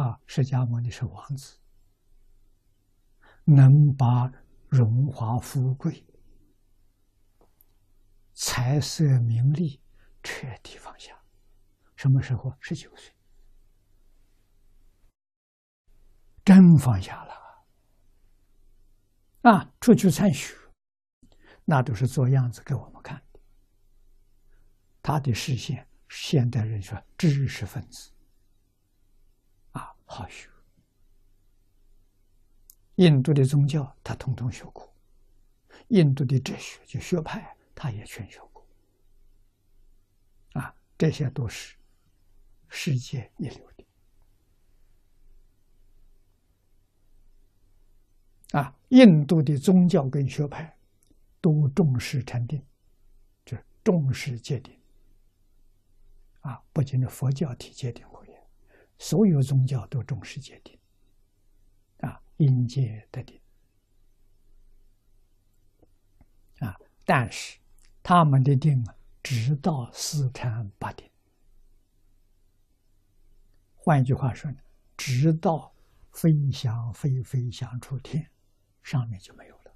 啊，释迦牟尼是王子，能把荣华富贵、财色名利彻底放下。什么时候？十九岁，真放下了。啊，出去参学，那都是做样子给我们看的。他的视线，现代人说知识分子，好学。印度的宗教他统统学过，印度的哲学就学派他也全学过，啊，这些都是世界一流的。啊，印度的宗教跟学派都重视禅定，就重视戒定。啊，不仅是佛教体戒定，所有宗教都重视戒定。啊，因戒得定。啊，但是他们的定啊，直到四禅八定。换一句话说呢，直到飞翔飞飞翔出天。上面就没有了，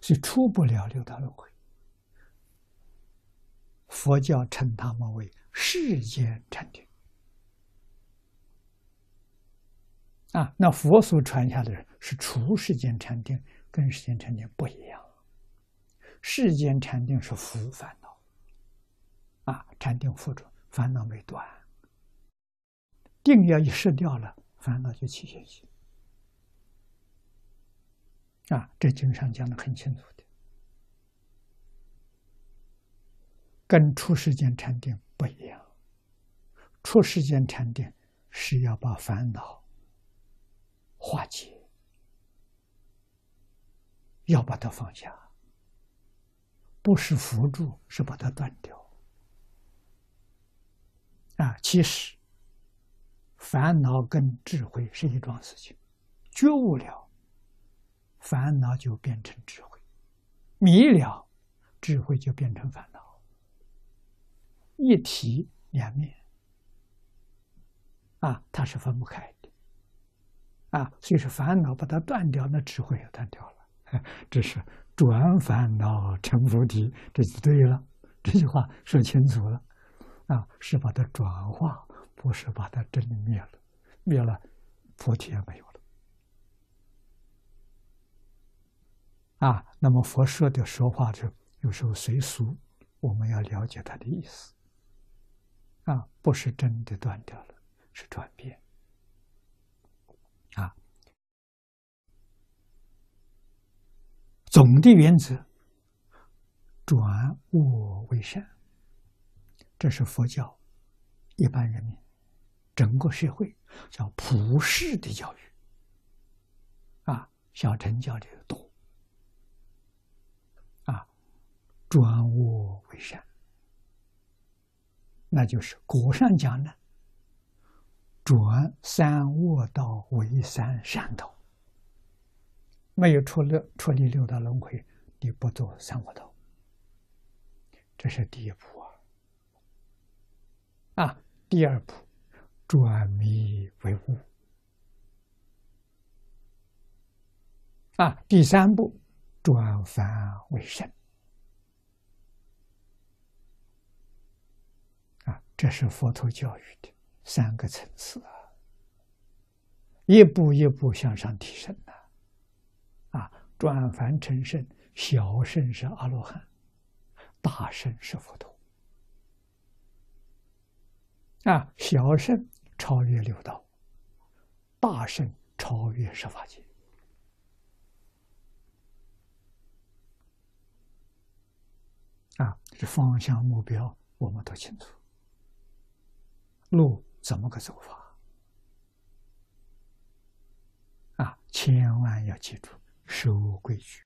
所以出不了六道轮回。佛教称他们为世间禅定啊，那佛所传下的是除世间禅定，跟世间禅定不一样。世间禅定是福烦恼啊，禅定福着，烦恼没断，定要一失掉了，烦恼就起现行。啊，这经上讲的很清楚的，跟出世间禅定不一样。出世间禅定是要把烦恼化解，要把它放下，不是扶住，是把它断掉。啊，其实烦恼跟智慧是一桩事情，觉悟了。烦恼就变成智慧，迷了，智慧就变成烦恼，一体两面，啊，它是分不开的，啊，所以说烦恼把它断掉，那智慧也断掉了，这是转烦恼成菩提，这就对了。这句话说清楚了，啊，是把它转化，不是把它真的灭了，灭了，菩提也没有了。啊，那么佛说的说话就有时候随俗，我们要了解他的意思。啊，不是真的断掉了，是转变。啊，总的原则，转恶为善，这是佛教一般人民整个社会叫普世的教育。啊，小乘教的多。啊转恶为善，那就是果上讲呢，转三恶道为三善道。没有出六出离六道轮回，你不做三恶道，这是第一步啊。啊，第二步，转迷为悟。啊，第三步，转凡为圣。这是佛陀教育的三个层次啊，一步一步向上提升的，啊，转凡成圣，小圣是阿罗汉，大圣是佛陀，啊，小圣超越六道，大圣超越十法界，啊，这方向目标我们都清楚。路怎么个走法？啊，千万要记住，守规矩。